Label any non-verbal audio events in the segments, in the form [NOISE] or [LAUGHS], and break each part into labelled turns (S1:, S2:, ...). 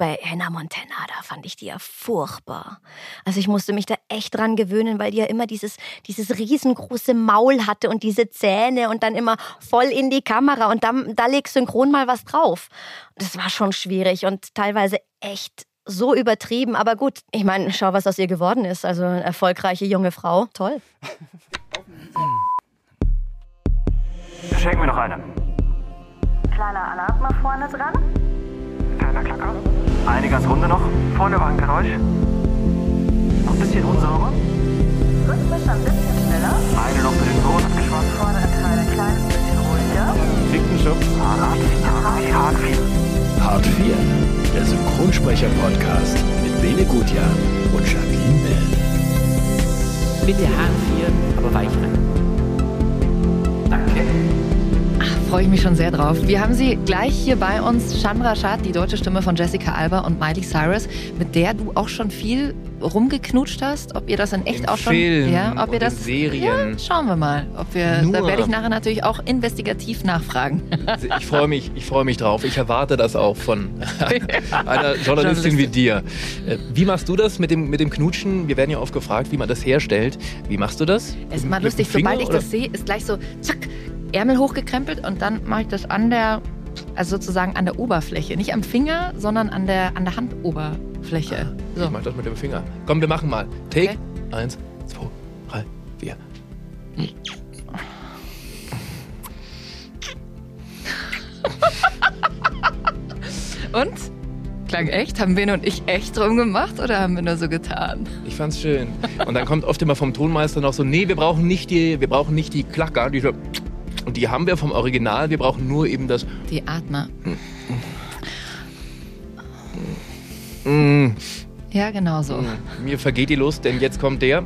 S1: bei Hannah Montana, da fand ich die ja furchtbar. Also ich musste mich da echt dran gewöhnen, weil die ja immer dieses, dieses riesengroße Maul hatte und diese Zähne und dann immer voll in die Kamera und dann, da legst synchron mal was drauf. Das war schon schwierig und teilweise echt so übertrieben. Aber gut, ich meine, schau, was aus ihr geworden ist. Also eine erfolgreiche junge Frau. Toll.
S2: Schenken wir noch eine.
S3: Kleiner Alarm mal vorne dran.
S2: Kleiner Klacker. Eine ganz runde noch. Vorne war ein Geräusch. Noch ein bisschen unsauber.
S3: Rhythmisch ein bisschen schneller.
S2: Eine noch für den Sohn abgeschwatzt.
S3: Vordere Teil ein kleines bisschen ruhiger.
S2: Fickenschuss. Hart 4. Hart 4.
S4: Hart 4, der Synchronsprecher-Podcast mit Bene Gutjahr und Jacqueline Bell.
S5: Bitte Hahn 4, aber weich rein. Danke.
S6: Freue ich mich schon sehr drauf. Wir haben sie gleich hier bei uns, Chandra Schad, die deutsche Stimme von Jessica Alba und Miley Cyrus, mit der du auch schon viel rumgeknutscht hast. Ob ihr das in echt
S7: Im
S6: auch schon.
S7: Film
S6: ja, ob ihr das.
S7: in Serien.
S6: Ja, schauen wir mal. Ob wir,
S7: Nur.
S6: da werde ich nachher natürlich auch investigativ nachfragen.
S7: Ich freue mich, ich freue mich drauf. Ich erwarte das auch von [LAUGHS] einer Journalistin wie dir. Äh, Wie machst du das mit dem, mit dem Knutschen? Wir werden ja oft gefragt, wie man das herstellt. Wie machst du das?
S6: Es ist mal lustig, sobald ich
S7: oder?
S6: das sehe, ist gleich so, zack, Ärmel hochgekrempelt und dann mache ich das an der, also sozusagen an der Oberfläche. Nicht am Finger, sondern an der, an der Handoberfläche. So.
S7: Ich mach das mit dem Finger. Komm, wir machen mal. Take.
S6: Okay.
S7: Eins, zwei, drei, vier. [LAUGHS]
S6: Und? Klang echt? Haben Bene und ich echt drum gemacht oder haben wir nur so getan?
S7: Ich fand's schön. Und dann kommt oft immer vom Tonmeister noch so, nee, wir brauchen nicht die, wir brauchen nicht die Klacker, die so, und die haben wir vom Original, wir brauchen nur eben das
S6: Die Atmer.
S7: mm,
S6: Ja, genau so.
S7: mm. Mir vergeht die Lust, denn jetzt kommt der.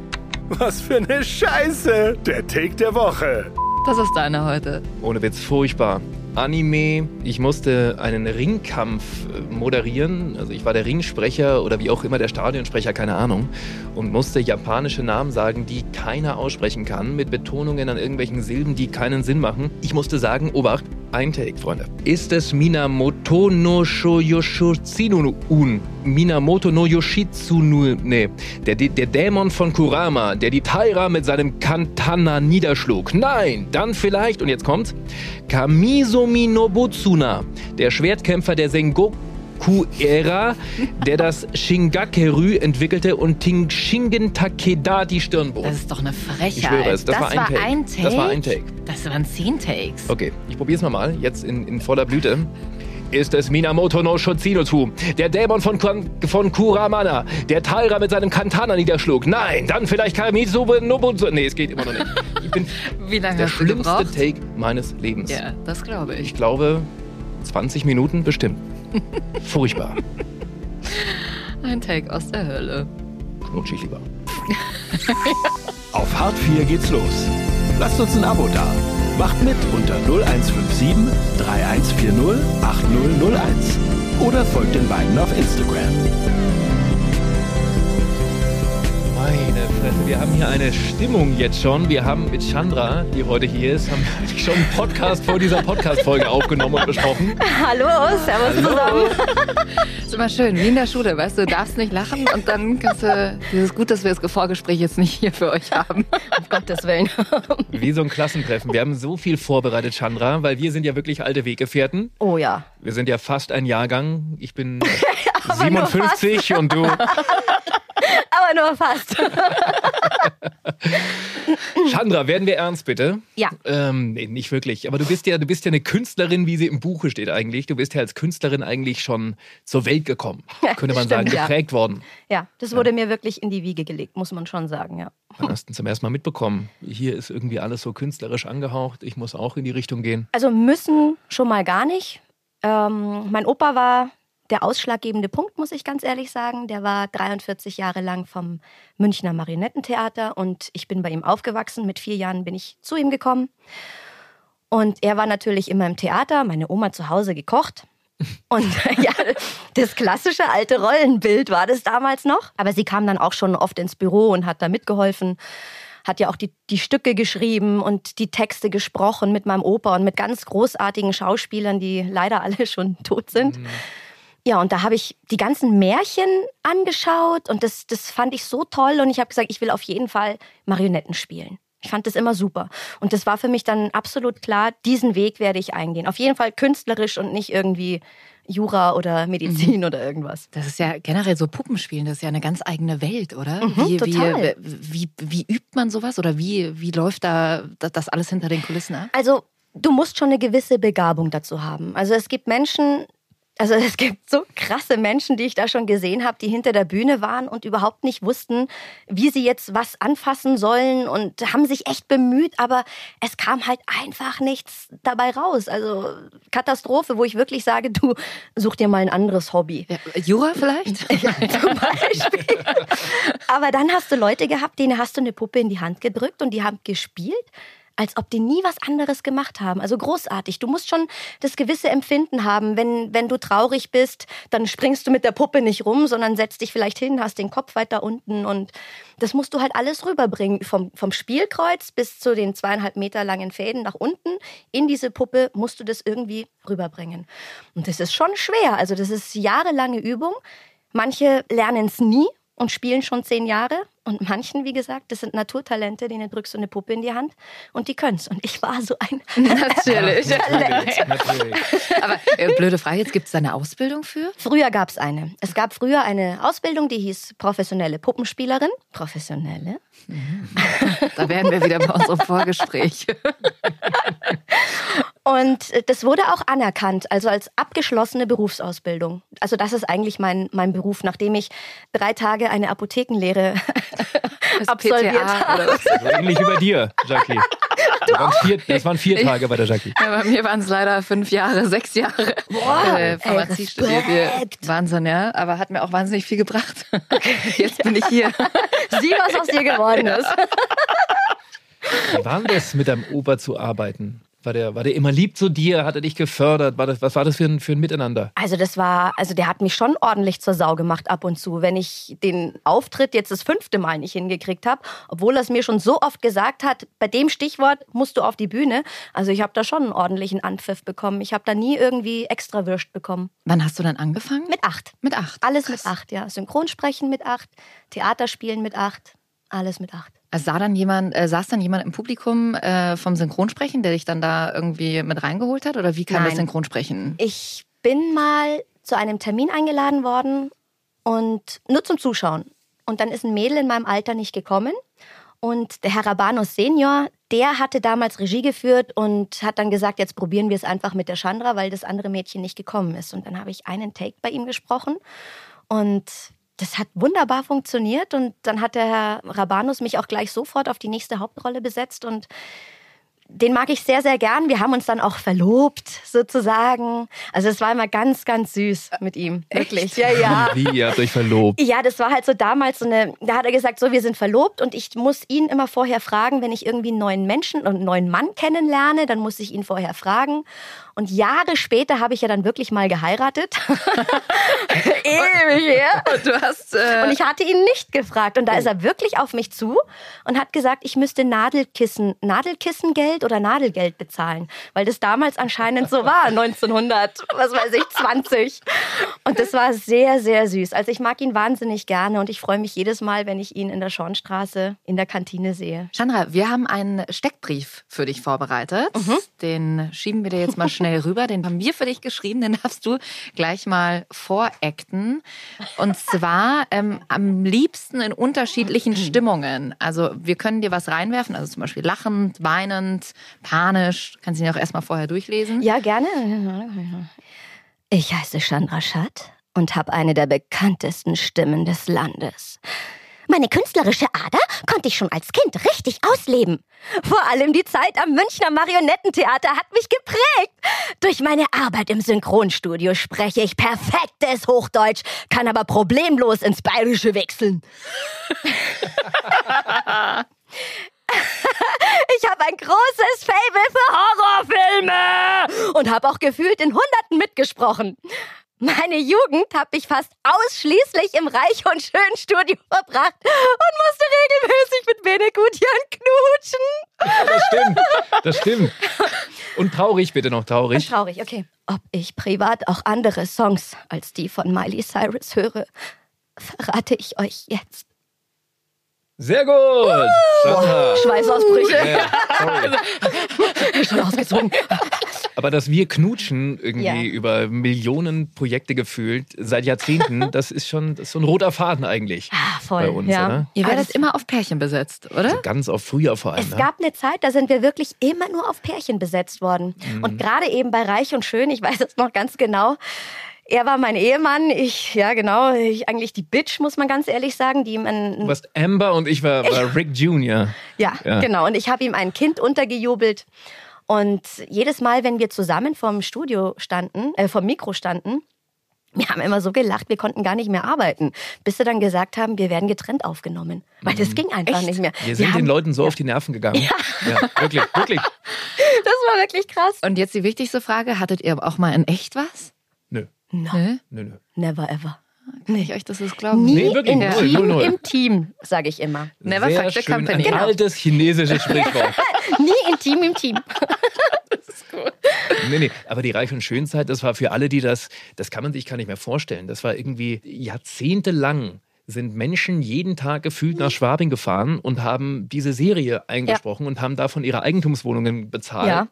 S4: Was für eine Scheiße! Der Take der Woche.
S6: Das ist deiner heute.
S7: Ohne Witz, furchtbar. Anime. Ich musste einen Ringkampf äh, moderieren. Also ich war der Ringsprecher oder wie auch immer der Stadionsprecher, keine Ahnung. Und musste japanische Namen sagen, die keiner aussprechen kann, mit Betonungen an irgendwelchen Silben, die keinen Sinn machen. Ich musste sagen, Obacht, ein Take, Freunde. Ist es Minamoto no Shoyoshitsunu-un? Minamoto no Yoshitsunu, nee. Der, der Dämon von Kurama, der die Taira mit seinem Kantana niederschlug. Nein, dann vielleicht, und jetzt kommt's, Kamisomi Nobutsuna, der Schwertkämpfer der Sengoku-Ära, der das Shingakerü entwickelte und Shingen Takeda die Stirn bot.
S6: Das ist doch eine Frechheit.
S7: Ich schwöre es, das,
S6: das
S7: war, ein, Take.
S6: ein Take.
S7: Das war ein Take.
S6: Das waren zehn Takes.
S7: Okay, ich probier's mal mal, jetzt in, in voller Blüte. Ist es Minamoto no Shotsinotu, der Dämon von, von Kuramana, der Taira mit seinem Kantana niederschlug? Nein, dann vielleicht Kamisu Nobutsu. Nee, es geht immer noch nicht. Ich bin [LAUGHS]
S6: Wie lange
S7: der
S6: hast du
S7: schlimmste
S6: gebraucht?
S7: Take meines Lebens.
S6: Ja, das glaube ich.
S7: Ich glaube, 20 Minuten bestimmt. [LAUGHS] Furchtbar.
S6: Ein Take aus der Hölle.
S7: Knutsch ich lieber. [LAUGHS]
S4: Auf Hart 4 geht's los. Lasst uns ein Abo da. Macht mit unter 0157 3140 8001. Oder folgt den beiden auf Instagram.
S7: Meine Fresse, wir haben hier eine Stimmung jetzt schon. Wir haben mit Chandra, die heute hier ist, haben [LAUGHS] schon einen Podcast vor dieser Podcast-Folge aufgenommen und besprochen.
S1: Hallo, servus zusammen.
S6: ist immer schön, wie in der Schule, weißt du, du darfst nicht lachen und dann kannst du, ist gut, dass wir das Vorgespräch jetzt nicht hier für euch haben. [LAUGHS]
S1: Um Gottes Willen. [LAUGHS]
S7: Wie so ein Klassentreffen. Wir haben so viel vorbereitet, Chandra, weil wir sind ja wirklich alte Weggefährten.
S1: Oh ja.
S7: Wir sind ja fast ein Jahrgang. Ich bin 57 und du. [LAUGHS]
S1: Aber nur fast. [LAUGHS]
S7: Chandra, werden wir ernst, bitte?
S1: Ja.
S7: Ähm, nee, nicht wirklich. Aber du bist ja, du bist ja eine Künstlerin, wie sie im Buche steht eigentlich. Du bist ja als Künstlerin eigentlich schon zur Welt gekommen. [LAUGHS] Könnte man sagen,
S1: Stimmt, ja.
S7: geprägt worden.
S1: Ja, das wurde mir wirklich in die Wiege gelegt, muss man schon sagen, ja.
S7: Wann hast du zum ersten Mal mitbekommen? Hier ist irgendwie alles so künstlerisch angehaucht. Ich muss auch in die Richtung gehen.
S1: Also müssen schon mal gar nicht. Ähm, mein Opa war der ausschlaggebende Punkt, muss ich ganz ehrlich sagen. Der war 43 Jahre lang vom Münchner Marionettentheater und ich bin bei ihm aufgewachsen. Mit vier Jahren bin ich zu ihm gekommen. Und er war natürlich immer im Theater, meine Oma zu Hause gekocht. Und [LAUGHS] ja, das klassische alte Rollenbild war das damals noch. Aber sie kam dann auch schon oft ins Büro und hat da mitgeholfen. Hat ja auch die, die Stücke geschrieben und die Texte gesprochen mit meinem Opa und mit ganz großartigen Schauspielern, die leider alle schon tot sind. Ja, und da habe ich die ganzen Märchen angeschaut und das, das fand ich so toll und ich habe gesagt, ich will auf jeden Fall Marionetten spielen. Ich fand das immer super. Und das war für mich dann absolut klar, diesen Weg werde ich eingehen. Auf jeden Fall künstlerisch und nicht irgendwie Jura oder Medizin
S6: Mhm.
S1: oder irgendwas.
S6: Das ist ja generell so Puppenspielen, das ist ja eine ganz eigene Welt, oder?
S1: Mhm,
S6: wie,
S1: total.
S6: Wie, wie, wie übt man sowas oder wie, wie läuft da das- das alles hinter den Kulissen ab?
S1: Also, du musst schon eine gewisse Begabung dazu haben. Also, es gibt Menschen, also es gibt so krasse Menschen, die ich da schon gesehen habe, die hinter der Bühne waren und überhaupt nicht wussten, wie sie jetzt was anfassen sollen und haben sich echt bemüht, aber es kam halt einfach nichts dabei raus. Also Katastrophe, wo ich wirklich sage, du such dir mal ein anderes Hobby.
S6: Ja, Jura vielleicht? [LAUGHS]
S1: Ja, zum Beispiel. [LAUGHS] Aber dann hast du Leute gehabt, denen hast du eine Puppe in die Hand gedrückt und die haben gespielt, als ob die nie was anderes gemacht haben. Also großartig. Du musst schon das gewisse Empfinden haben. Wenn, wenn du traurig bist, dann springst du mit der Puppe nicht rum, sondern setzt dich vielleicht hin, hast den Kopf weiter unten und das musst du halt alles rüberbringen. Vom, vom Spielkreuz bis zu den zweieinhalb Meter langen Fäden nach unten in diese Puppe musst du das irgendwie rüberbringen. Und das ist schon schwer. Also das ist jahrelange Übung. Manche lernen es nie und spielen schon zehn Jahre. Und manchen, wie gesagt, das sind Naturtalente, denen drückst du eine Puppe in die Hand und die können's. Und ich war so ein [LAUGHS]
S6: Natürlich.
S1: Talent.
S7: Natürlich.
S6: Aber äh, blöde Frage, jetzt gibt es da eine Ausbildung für?
S1: Früher gab's eine. Es gab früher eine Ausbildung, die hieß professionelle Puppenspielerin. Professionelle?
S6: Da wären wir wieder bei unserem Vorgespräch. [LAUGHS]
S1: Und äh, das wurde auch anerkannt, also als abgeschlossene Berufsausbildung. Also das ist eigentlich mein, mein Beruf, nachdem ich drei Tage eine Apothekenlehre [LAUGHS]
S6: Das
S1: absolviert
S6: PTA
S1: habe.
S7: Also ähnlich wie bei dir, Jackie. [LAUGHS] Das waren, vier, das waren vier Tage bei der Jackie.
S6: Ja, bei mir waren es leider fünf Jahre, [LAUGHS] sechs Jahre
S1: Boah,
S6: äh,
S1: ey,
S6: studiert. Wahnsinn, ja. Aber hat mir auch wahnsinnig viel gebracht. Jetzt bin ich hier.
S1: Sieh, was aus dir geworden ist.
S7: Wie war denn das, mit deinem Opa zu arbeiten? War der, war der immer lieb zu dir? Hat er dich gefördert? War das, was war das für ein, für ein Miteinander?
S1: Also das war, also der hat mich schon ordentlich zur Sau gemacht ab und zu, wenn ich den Auftritt jetzt das fünfte Mal nicht hingekriegt habe, obwohl er es mir schon so oft gesagt hat, bei dem Stichwort musst du auf die Bühne. Also ich habe da schon einen ordentlichen Anpfiff bekommen. Ich habe da nie irgendwie extra Würst bekommen.
S6: Wann hast du dann angefangen?
S1: Mit acht.
S6: Mit acht.
S1: Alles
S6: Krass.
S1: mit acht, ja. Synchronsprechen mit acht, Theaterspielen mit acht, alles mit acht.
S6: Sah dann jemand, äh, saß dann jemand im Publikum äh, vom Synchronsprechen, der dich dann da irgendwie mit reingeholt hat? Oder wie kam das
S1: Nein.
S6: Synchronsprechen?
S1: Ich bin mal zu einem Termin eingeladen worden und nur zum Zuschauen. Und dann ist ein Mädel in meinem Alter nicht gekommen. Und der Herr Rabanus Senior, der hatte damals Regie geführt und hat dann gesagt, jetzt probieren wir es einfach mit der Chandra, weil das andere Mädchen nicht gekommen ist. Und dann habe ich einen Take bei ihm gesprochen und das hat wunderbar funktioniert. Und dann hat der Herr Rabanus mich auch gleich sofort auf die nächste Hauptrolle besetzt und den mag ich sehr, sehr gern. Wir haben uns dann auch verlobt, sozusagen. Also es war immer ganz, ganz süß mit ihm. Wirklich. Ja, ja.
S7: Wie, ihr habt euch verlobt?
S1: Ja, das war halt so damals so eine, da hat er gesagt, so, wir sind verlobt und ich muss ihn immer vorher fragen, wenn ich irgendwie einen neuen Menschen und einen neuen Mann kennenlerne, dann muss ich ihn vorher fragen. Und Jahre später habe ich ja dann wirklich mal geheiratet. [LAUGHS] Ewig her.
S6: Und du hast. Äh,
S1: Und ich hatte ihn nicht gefragt. Und da ist er wirklich auf mich zu und hat gesagt, ich müsste Nadelkissen, Nadelkissengeld oder Nadelgeld bezahlen. Weil das damals anscheinend so war, 1900, was weiß ich, 20. Und das war sehr, sehr süß. Also ich mag ihn wahnsinnig gerne und ich freue mich jedes Mal, wenn ich ihn in der Schornstraße in der Kantine sehe.
S6: Chandra, wir haben einen Steckbrief für dich vorbereitet. Den schieben wir dir jetzt mal schnell [LAUGHS] rüber. Den haben wir für dich geschrieben. Den darfst du gleich mal voreckten. Und zwar ähm, am liebsten in unterschiedlichen Stimmungen. Also wir können dir was reinwerfen, also zum Beispiel lachend, weinend, panisch. Kannst du ihn auch erstmal vorher durchlesen.
S1: Ja, gerne. Ich heiße Chandra Schatt und habe eine der bekanntesten Stimmen des Landes. Meine künstlerische Ader konnte ich schon als Kind richtig ausleben. Vor allem die Zeit am Münchner Marionettentheater hat mich geprägt. Durch meine Arbeit im Synchronstudio spreche ich perfektes Hochdeutsch, kann aber problemlos ins Bayerische wechseln. [LAUGHS] Ich habe ein großes Faible für Horrorfilme und habe auch gefühlt in Hunderten mitgesprochen. Meine Jugend habe ich fast ausschließlich im Reich und Schön Studio verbracht und musste regelmäßig mit Benegutian knutschen.
S7: Das stimmt. Das stimmt. Und traurig, bitte noch traurig.
S1: Traurig, okay. Ob ich privat auch andere Songs als die von Miley Cyrus höre, verrate ich euch jetzt.
S7: Sehr gut. Sandra.
S1: Schweißausbrüche.
S7: Ja. [LAUGHS]
S1: Schon ausgezogen.
S7: Aber dass wir knutschen irgendwie
S1: Ja.
S7: über Millionen Projekte gefühlt seit Jahrzehnten, [LAUGHS] das ist schon das ist so ein roter Faden eigentlich
S1: Ah, voll.
S7: bei uns,
S1: ja.
S7: oder?
S6: Ihr werdet immer auf Pärchen besetzt, oder?
S7: Also ganz auf früher vor allem.
S1: Es
S7: ne?
S1: gab eine Zeit, da sind wir wirklich immer nur auf Pärchen besetzt worden.
S7: Mhm.
S1: Und gerade eben bei Reich und Schön, ich weiß es noch ganz genau. Er war mein Ehemann, ich, ja genau, ich eigentlich die Bitch, muss man ganz ehrlich sagen, die ihm ein,
S7: Du warst Amber und ich war, war [LAUGHS] Rick Jr.
S1: Ja,
S7: Ja.
S1: genau. Und ich habe ihm ein Kind untergejubelt. Und jedes Mal, wenn wir zusammen vorm Studio standen, äh, vom Mikro standen, wir haben immer so gelacht, wir konnten gar nicht mehr arbeiten, bis sie dann gesagt haben, wir werden getrennt aufgenommen. Weil das ging einfach nicht mehr.
S7: Wir sind
S1: haben,
S7: den Leuten so auf die Nerven gegangen. Ja, wirklich, wirklich. [LAUGHS]
S1: Das war wirklich krass.
S6: Und jetzt die wichtigste Frage, hattet ihr auch mal in echt was?
S1: No,
S6: Nö?
S7: nö, nö.
S1: never ever.
S6: Kann ich euch das jetzt glauben?
S1: Nie
S7: Nee, wirklich,
S1: im
S7: null,
S1: Team,
S7: null, null.
S1: im Team, sage ich immer.
S6: Never
S7: Sehr
S6: fuck the
S7: schön,
S6: company.
S7: Ein
S1: Genau.
S7: altes chinesisches Sprichwort. [LAUGHS]
S1: Nie im Team, im Team. [LAUGHS]
S7: Nee, nee, aber die Reich- und Schönzeit, das war für alle, die das, das kann man sich gar nicht mehr vorstellen. Das war irgendwie jahrzehntelang sind Menschen jeden Tag gefühlt nach Schwabing gefahren und haben diese Serie eingesprochen und haben davon ihre Eigentumswohnungen bezahlt.
S1: Ja.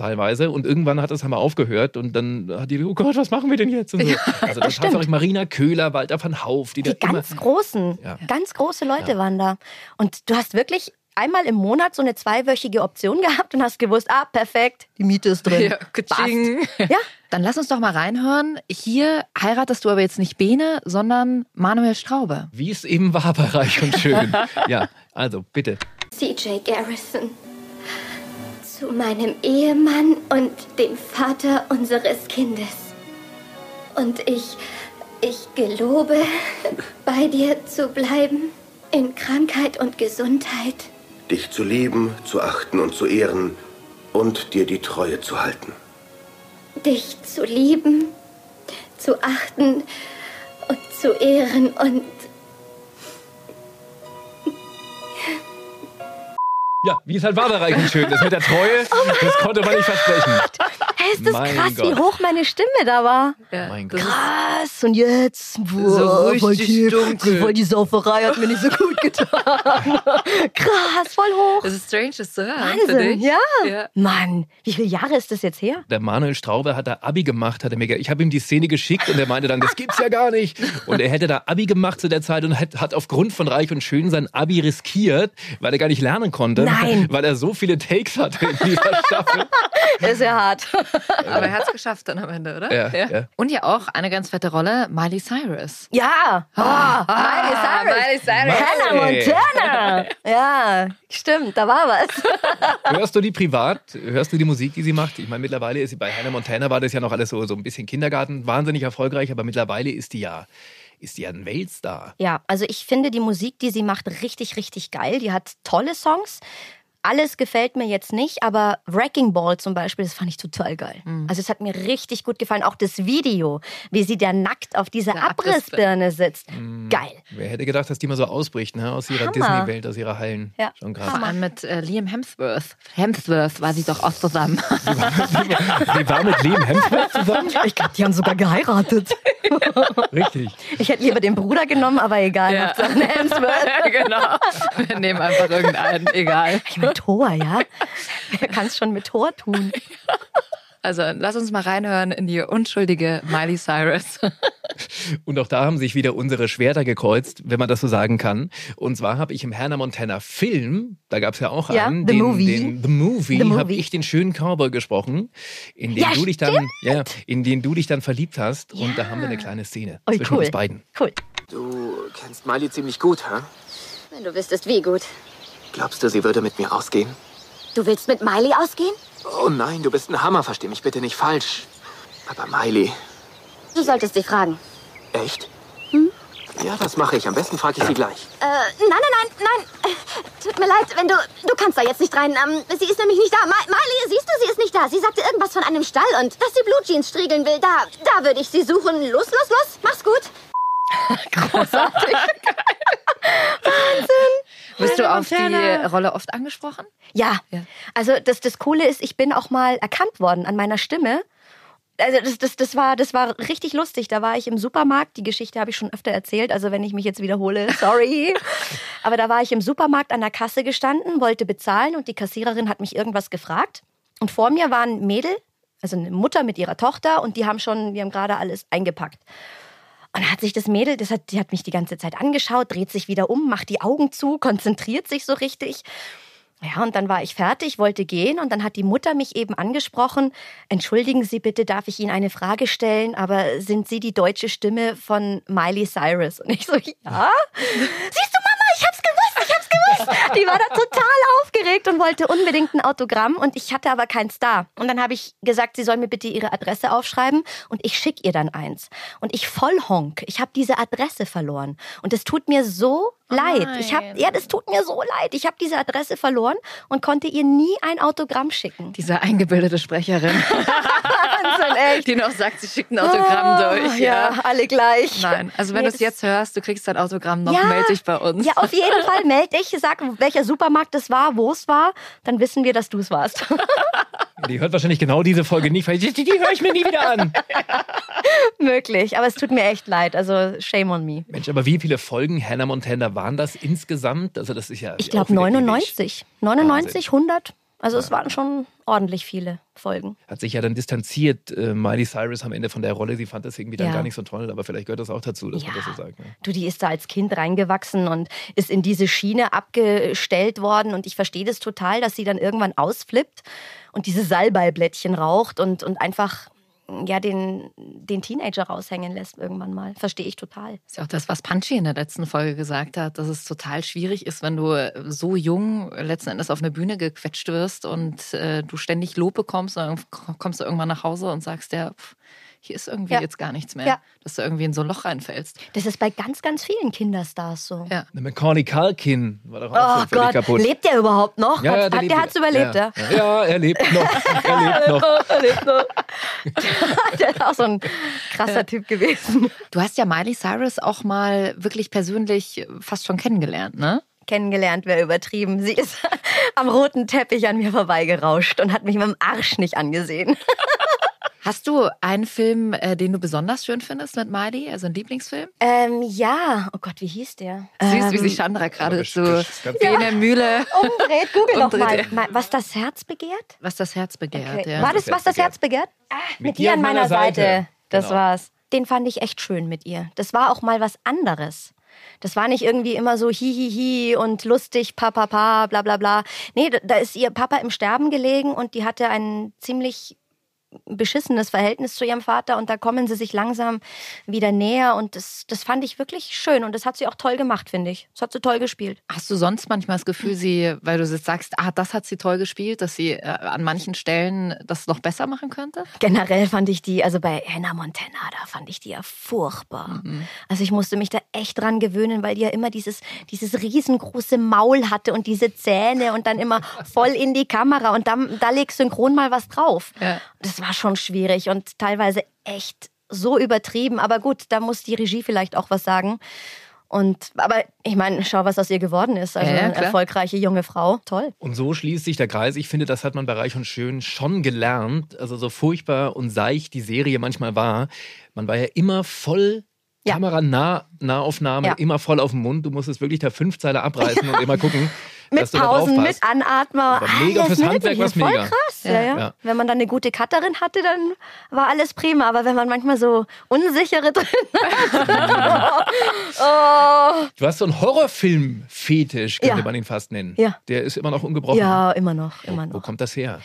S7: Teilweise. Und irgendwann hat das einmal aufgehört und dann hat die, oh Gott, was machen wir denn jetzt? Und so. Also das hat auch Marina Köhler, Walter van Hauf, die,
S1: Die
S7: da immer.
S1: ganz großen,
S7: Ja.
S1: ganz große Leute waren da. Und du hast wirklich einmal im Monat so eine zweiwöchige Option gehabt und hast gewusst, ah, perfekt, die Miete ist drin.
S6: Ja.
S1: Ja,
S6: Dann lass uns doch mal reinhören. Hier heiratest du aber jetzt nicht Bene, sondern Manuel Straube.
S7: Wie es eben war bei Reich und Schön. [LAUGHS] ja, also bitte.
S8: CJ Garrison. Zu meinem Ehemann und dem Vater unseres Kindes. Und ich, ich gelobe, [LAUGHS] bei dir zu bleiben, in Krankheit und Gesundheit.
S9: dich zu lieben, zu achten und zu ehren und dir die Treue zu halten.
S8: Dich zu lieben, zu achten und zu ehren und
S7: Ja, wie es halt war bei Reich und Schön. Das mit der Treue, [LAUGHS] das konnte man nicht versprechen.
S1: hey, ist das
S7: Mein
S1: krass, wie
S7: Gott.
S1: hoch meine Stimme da war.
S7: Mein Gott.
S1: Krass, und jetzt? Boah,
S6: So richtig
S1: voll die,
S6: dunkel.
S1: Voll die Sauferei hat mir nicht so gut getan. [LAUGHS] Krass, voll hoch.
S6: Das ist strange, das zu hören.
S1: Wahnsinn, ja.
S6: Ja.
S1: Mann, wie viele Jahre ist das jetzt her?
S7: Der Manuel Straube hat da Abi gemacht, hat er mir, ge- ich habe ihm die Szene geschickt und er meinte dann, das gibt's ja gar nicht. Und er hätte da Abi gemacht zu der Zeit und hat, hat aufgrund von Reich und Schön sein Abi riskiert, weil er gar nicht lernen konnte.
S1: Nein. [LAUGHS]
S7: Weil er so viele Takes hatte in dieser [LAUGHS] Staffel.
S1: Ist ja hart. [LAUGHS]
S6: Aber er hat es geschafft dann am Ende, oder?
S7: Ja, ja.
S6: Und ja auch eine ganz fette Rolle, Miley Cyrus.
S1: Ja, oh, Miley Cyrus.
S6: Miley Cyrus.
S1: Hannah Montana. Ja, stimmt, da war was.
S7: Hörst du die privat? Hörst du die Musik, die sie macht? Ich meine, mittlerweile ist sie bei Hannah Montana war das ja noch alles so, so ein bisschen Kindergarten, wahnsinnig erfolgreich, aber mittlerweile ist die ja, ist ja ein Weltstar.
S1: Ja, also ich finde die Musik, die sie macht, richtig, richtig geil. Die hat tolle Songs. Alles gefällt mir jetzt nicht, aber Wrecking Ball zum Beispiel, das fand ich total geil. Also es hat mir richtig gut gefallen. Auch das Video, wie sie da nackt auf dieser
S6: Der Abrissbirne.
S1: Sitzt. Geil.
S7: Wer hätte gedacht, dass die mal so ausbricht, ne? aus ihrer. Disney-Welt, aus ihrer Hallen.
S1: Ja.
S7: Schon krass.
S6: Vor allem mit äh, Liam Hemsworth. Hemsworth war sie doch auch zusammen. [LAUGHS]
S7: Sie war mit Liam Hemsworth zusammen? [LAUGHS]
S1: Ich glaube, die haben sogar geheiratet. [LAUGHS]
S7: Richtig.
S1: Ich hätte lieber den Bruder genommen, aber egal.
S6: Ja.
S1: Eine Hemsworth.
S6: genau. Wir nehmen einfach irgendeinen, egal.
S1: Ich meine, Thor, ja? Wer [LAUGHS] kann es schon mit Thor tun? [LAUGHS]
S6: Also lass uns mal reinhören in die unschuldige Miley Cyrus. [LAUGHS]
S7: Und auch da haben sich wieder unsere Schwerter gekreuzt, wenn man das so sagen kann. Und zwar habe ich im Hannah Montana Film, da gab es ja auch
S1: Ja,
S7: einen,
S1: The
S7: den,
S1: Movie.
S7: den The Movie,
S1: The Movie.
S7: habe ich den schönen Cowboy gesprochen, in den
S1: Ja,
S7: du dich dann, ja, in den du dich dann verliebt hast. Und da haben wir eine kleine Szene
S1: Ui,
S7: zwischen
S1: cool.
S7: uns beiden.
S1: Cool.
S2: Du kennst Miley ziemlich gut, hä?
S8: wenn du wüsstest, wie gut.
S2: Glaubst du, sie würde mit mir ausgehen?
S8: Du willst mit Miley ausgehen?
S2: Oh nein, du bist ein Hammer, versteh mich bitte nicht falsch. Aber Miley,
S8: Du solltest sie fragen.
S2: echt? Ja, das mache ich. Am besten frage ich sie gleich.
S8: Äh, nein, nein, nein, nein. Tut mir leid, wenn du. Du kannst da jetzt nicht rein. Ähm, sie ist nämlich nicht da. Ma Miley, siehst du, sie ist nicht da. Sie sagte irgendwas von einem Stall und dass sie Blue Jeans striegeln will. Da, da würde ich sie suchen. Los, los, los. Mach's gut. [LAUGHS]
S6: Wirst Wurdest du auf die. Rolle oft angesprochen?
S1: Ja.
S6: Ja.
S1: Also das, das Coole ist, ich bin auch mal erkannt worden an meiner Stimme. Also das, das, das, war, das war richtig lustig. Da war ich im Supermarkt. Die Geschichte habe ich schon öfter erzählt. Also wenn ich mich jetzt wiederhole, [LAUGHS] sorry. Aber da war ich im Supermarkt an der Kasse gestanden, wollte bezahlen und die Kassiererin hat mich irgendwas gefragt. Und vor mir war ein Mädel, also eine Mutter mit ihrer Tochter und die haben schon, die haben gerade alles eingepackt. Und hat sich das Mädel, das hat, die hat mich die ganze Zeit angeschaut, dreht sich wieder um, macht die Augen zu, konzentriert sich so richtig. Ja, und dann war ich fertig, wollte gehen und dann hat die Mutter mich eben angesprochen. Entschuldigen Sie bitte, darf ich Ihnen eine Frage stellen, aber sind Sie die deutsche Stimme von Miley Cyrus? Und ich so, ja. Siehst du, Mama, ich hab's gewusst, ich hab's gewusst. Die war da total aufgeregt und wollte unbedingt ein Autogramm und ich hatte aber keins da. Und dann habe ich gesagt, sie soll mir bitte ihre Adresse aufschreiben und ich schicke ihr dann eins. Und ich voll honk, ich habe diese Adresse verloren. Und es tut mir so leid. Ich hab, ja, das tut mir so leid. Ich habe diese Adresse verloren und konnte ihr nie ein Autogramm schicken.
S6: Diese eingebildete Sprecherin, [LAUGHS]
S1: Wahnsinn, echt.
S6: die noch sagt, sie schickt ein Autogramm
S1: Oh,
S6: durch.
S1: Ja, alle gleich.
S6: Nein, also wenn
S1: Nee,
S6: du es jetzt hörst, du kriegst dein Autogramm noch,
S1: Ja.
S6: melde dich bei uns.
S1: Ja, auf jeden Fall melde dich, sag, welcher Supermarkt es war, wo es war, dann wissen wir, dass du es warst. [LAUGHS]
S7: Die hört wahrscheinlich genau diese Folge nicht, weil die, die, die höre ich mir nie wieder an. [LAUGHS]
S1: Möglich, aber es tut mir echt leid, also shame on me.
S7: Mensch, aber wie viele Folgen Hannah Montana waren das insgesamt? Also das ist ja
S1: Ich glaube
S7: wieder ewig.
S1: 99. 99, 100. Also es waren schon ordentlich viele Folgen.
S7: Hat sich ja dann distanziert, äh, Miley Cyrus am Ende von der Rolle. Sie fand das irgendwie dann
S1: Ja.
S7: gar nicht so toll, aber vielleicht gehört das auch dazu, dass man
S1: Ja.
S7: das so sagt. Ne?
S1: Du, die ist da als Kind reingewachsen und ist in diese Schiene abgestellt worden. Und ich verstehe das total, dass sie dann irgendwann ausflippt und diese Salbeiblättchen raucht und, und einfach ja, den, den Teenager raushängen lässt irgendwann mal. Verstehe ich total.
S6: ist ja auch das, was Punchy in der letzten Folge gesagt hat, dass es total schwierig ist, wenn du so jung letzten Endes auf eine Bühne gequetscht wirst und äh, du ständig Lob bekommst und dann kommst du irgendwann nach Hause und sagst, ja, pff, hier ist irgendwie
S1: Ja.
S6: jetzt gar nichts mehr,
S1: Ja.
S6: dass du irgendwie in so ein Loch reinfällst.
S1: Das ist bei ganz, ganz vielen Kinderstars so.
S6: Ja.
S7: Der Macaulay Culkin war doch auch
S1: Oh
S7: so völlig
S1: Gott,
S7: kaputt.
S1: lebt der überhaupt noch?
S7: Ja, ja,
S1: hat,
S7: der
S1: hat, der hat's überlebt, ja?
S7: ja. Ja, er lebt noch. [LAUGHS] Er lebt noch.
S1: Er lebt noch. [LAUGHS] der ist auch so ein krasser Typ gewesen.
S6: Du hast ja Miley Cyrus auch mal wirklich persönlich fast schon kennengelernt, ne?
S1: Kennengelernt wäre übertrieben. Sie ist [LAUGHS] am roten Teppich an mir vorbeigerauscht und hat mich mit dem Arsch nicht angesehen.
S6: Hast du einen Film, äh, den du besonders schön findest mit Miley, also einen Lieblingsfilm?
S1: Ähm, ja. Oh Gott, wie hieß der?
S6: Süß, wie
S1: ähm,
S6: sich Chandra gerade wie in der Mühle, [LAUGHS]
S1: Umdreht, google noch
S6: Umdreht,
S1: mal. mal. Was das Herz begehrt?
S6: was das Herz begehrt.
S1: Okay.
S6: Ja.
S1: War das, was das Herz begehrt? Ah, mit, dir an meiner Seite. Das
S7: Genau.
S1: war's. Den fand ich echt schön mit ihr. Das war auch mal was anderes. Das war nicht irgendwie immer so hihihi und lustig, pa, pa, pa, bla, bla, bla. Nee, da- ist ihr Papa im Sterben gelegen und die hatte ein ziemlich beschissenes Verhältnis zu ihrem Vater und da kommen sie sich langsam wieder näher und das, das fand ich wirklich schön und das hat sie auch toll gemacht, finde ich. Das hat sie toll gespielt.
S6: Hast du sonst manchmal das Gefühl, sie, weil du jetzt sagst, ah, das hat sie toll gespielt, dass sie äh, an manchen Stellen das noch besser machen könnte?
S1: Generell fand ich die, also bei Hannah Montana, da fand ich die ja furchtbar. Also ich musste mich da echt dran gewöhnen, weil die ja immer dieses, dieses riesengroße Maul hatte und diese Zähne und dann immer [LAUGHS] voll in die Kamera und dann, da legst synchron mal was drauf.
S6: Ja.
S1: Das war schon schwierig und teilweise echt so übertrieben. Aber gut, da muss die Regie vielleicht auch was sagen. Und, aber ich meine, schau, was aus ihr geworden ist. Also
S6: Ja,
S1: eine erfolgreiche junge Frau. Toll.
S7: Und so schließt sich der Kreis. Ich finde, das hat man bei Reich und Schön schon gelernt. Also so furchtbar und seicht die Serie manchmal war. Man war ja immer voll
S1: Ja.
S7: Kameranah, Nahaufnahme,
S1: Ja.
S7: immer voll auf dem Mund. Du musstest wirklich da fünf Zeile abreißen [LAUGHS] und immer gucken,
S1: Mit
S7: dass du da
S1: Pausen,
S7: drauf
S1: mit Anatmer.
S7: Mega
S1: alles
S7: fürs Handwerk
S1: Voll
S7: mega.
S1: krass. Ja.
S6: Ja.
S1: Ja,
S7: Ja.
S1: Wenn man dann eine gute Cutterin hatte, dann war alles prima. Aber wenn man manchmal so unsichere [LAUGHS] drin hat. oh.
S7: Du hast so einen Horrorfilm-Fetisch, könnte man ihn fast nennen.
S1: Ja.
S7: Der ist immer noch ungebrochen.
S1: Ja, immer noch, immer
S7: Wo
S1: noch.
S7: kommt das her?